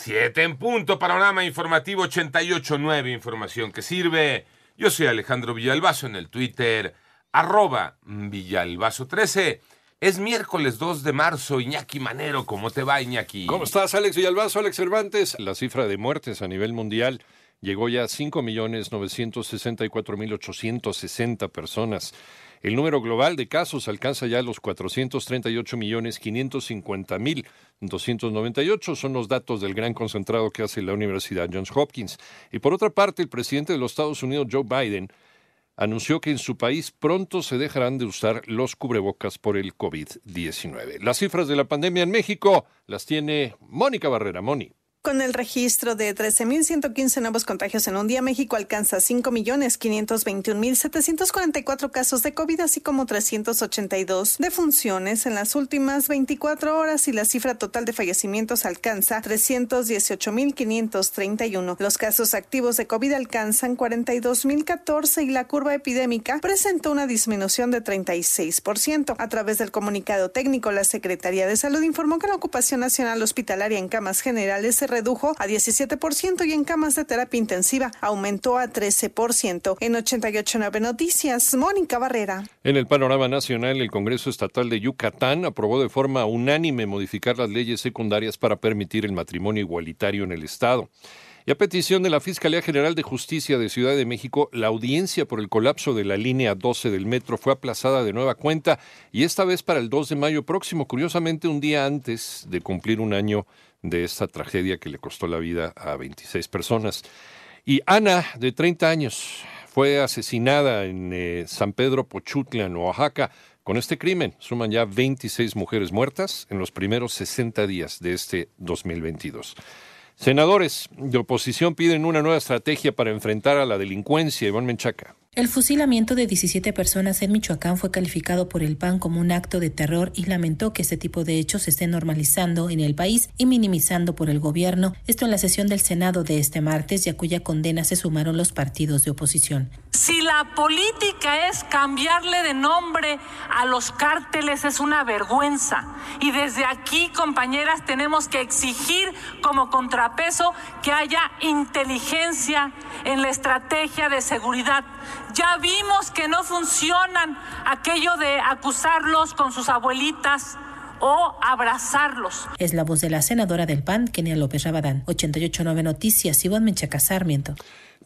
Siete en punto, panorama informativo 88.9, información que sirve. Yo soy Alejandro Villalbazo en el Twitter, arroba Villalbazo13. Es miércoles 2 de marzo, Iñaki Manero, ¿cómo te va Iñaki? ¿Cómo estás Alex Villalbazo, Alex Cervantes? La cifra de muertes a nivel mundial llegó ya a 5.964.860 personas. El número global de casos alcanza ya los 438.550.298. Son los datos del gran concentrado que hace la Universidad Johns Hopkins. Y por otra parte, el presidente de los Estados Unidos, Joe Biden, anunció que en su país pronto se dejarán de usar los cubrebocas por el COVID-19. Las cifras de la pandemia en México las tiene Mónica Barrera. Moni. Con el registro de 13.115 nuevos contagios en un día, México alcanza 5.521.744 casos de COVID, así como 382 defunciones en las últimas 24 horas y la cifra total de fallecimientos alcanza 318.531. Los casos activos de COVID alcanzan 42.014 y la curva epidémica presentó una disminución de 36%. A través del comunicado técnico, la Secretaría de Salud informó que la ocupación nacional hospitalaria en camas generales se redujo a 17% y en camas de terapia intensiva aumentó a 13%. En 88.9 Noticias, Mónica Barrera. En el panorama nacional, el Congreso Estatal de Yucatán aprobó de forma unánime modificar las leyes secundarias para permitir el matrimonio igualitario en el Estado. Y a petición de la Fiscalía General de Justicia de Ciudad de México, la audiencia por el colapso de la línea 12 del metro fue aplazada de nueva cuenta y esta vez para el 2 de mayo próximo, curiosamente un día antes de cumplir un año de esta tragedia que le costó la vida a 26 personas. Y Ana, de 30 años, fue asesinada en eh, San Pedro Pochutla, en Oaxaca. Con este crimen suman ya 26 mujeres muertas en los primeros 60 días de este 2022. Senadores de oposición piden una nueva estrategia para enfrentar a la delincuencia. Iván Menchaca. El fusilamiento de 17 personas en Michoacán fue calificado por el PAN como un acto de terror y lamentó que este tipo de hechos se estén normalizando en el país y minimizando por el gobierno. Esto en la sesión del Senado de este martes y a cuya condena se sumaron los partidos de oposición. Si la política es cambiarle de nombre a los cárteles es una vergüenza. Y desde aquí, compañeras, tenemos que exigir como contrapeso que haya inteligencia en la estrategia de seguridad ya vimos que no funcionan aquello de acusarlos con sus abuelitas o abrazarlos. Es la voz de la senadora del PAN, Kenia López Rabadán. 889 Noticias, Iván Menchaca Sarmiento.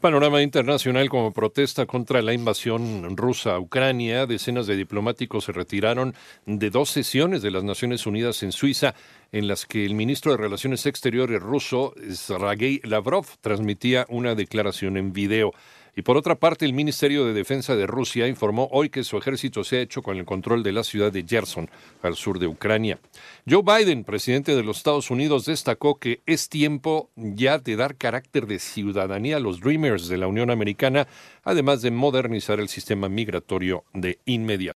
Panorama internacional como protesta contra la invasión rusa a Ucrania. Decenas de diplomáticos se retiraron de dos sesiones de las Naciones Unidas en Suiza en las que el ministro de Relaciones Exteriores ruso, Sergei Lavrov, transmitía una declaración en video. Y por otra parte, el Ministerio de Defensa de Rusia informó hoy que su ejército se ha hecho con el control de la ciudad de Gerson, al sur de Ucrania. Joe Biden, presidente de los Estados Unidos, destacó que es tiempo ya de dar carácter de ciudadanía a los Dreamers de la Unión Americana, además de modernizar el sistema migratorio de inmediato.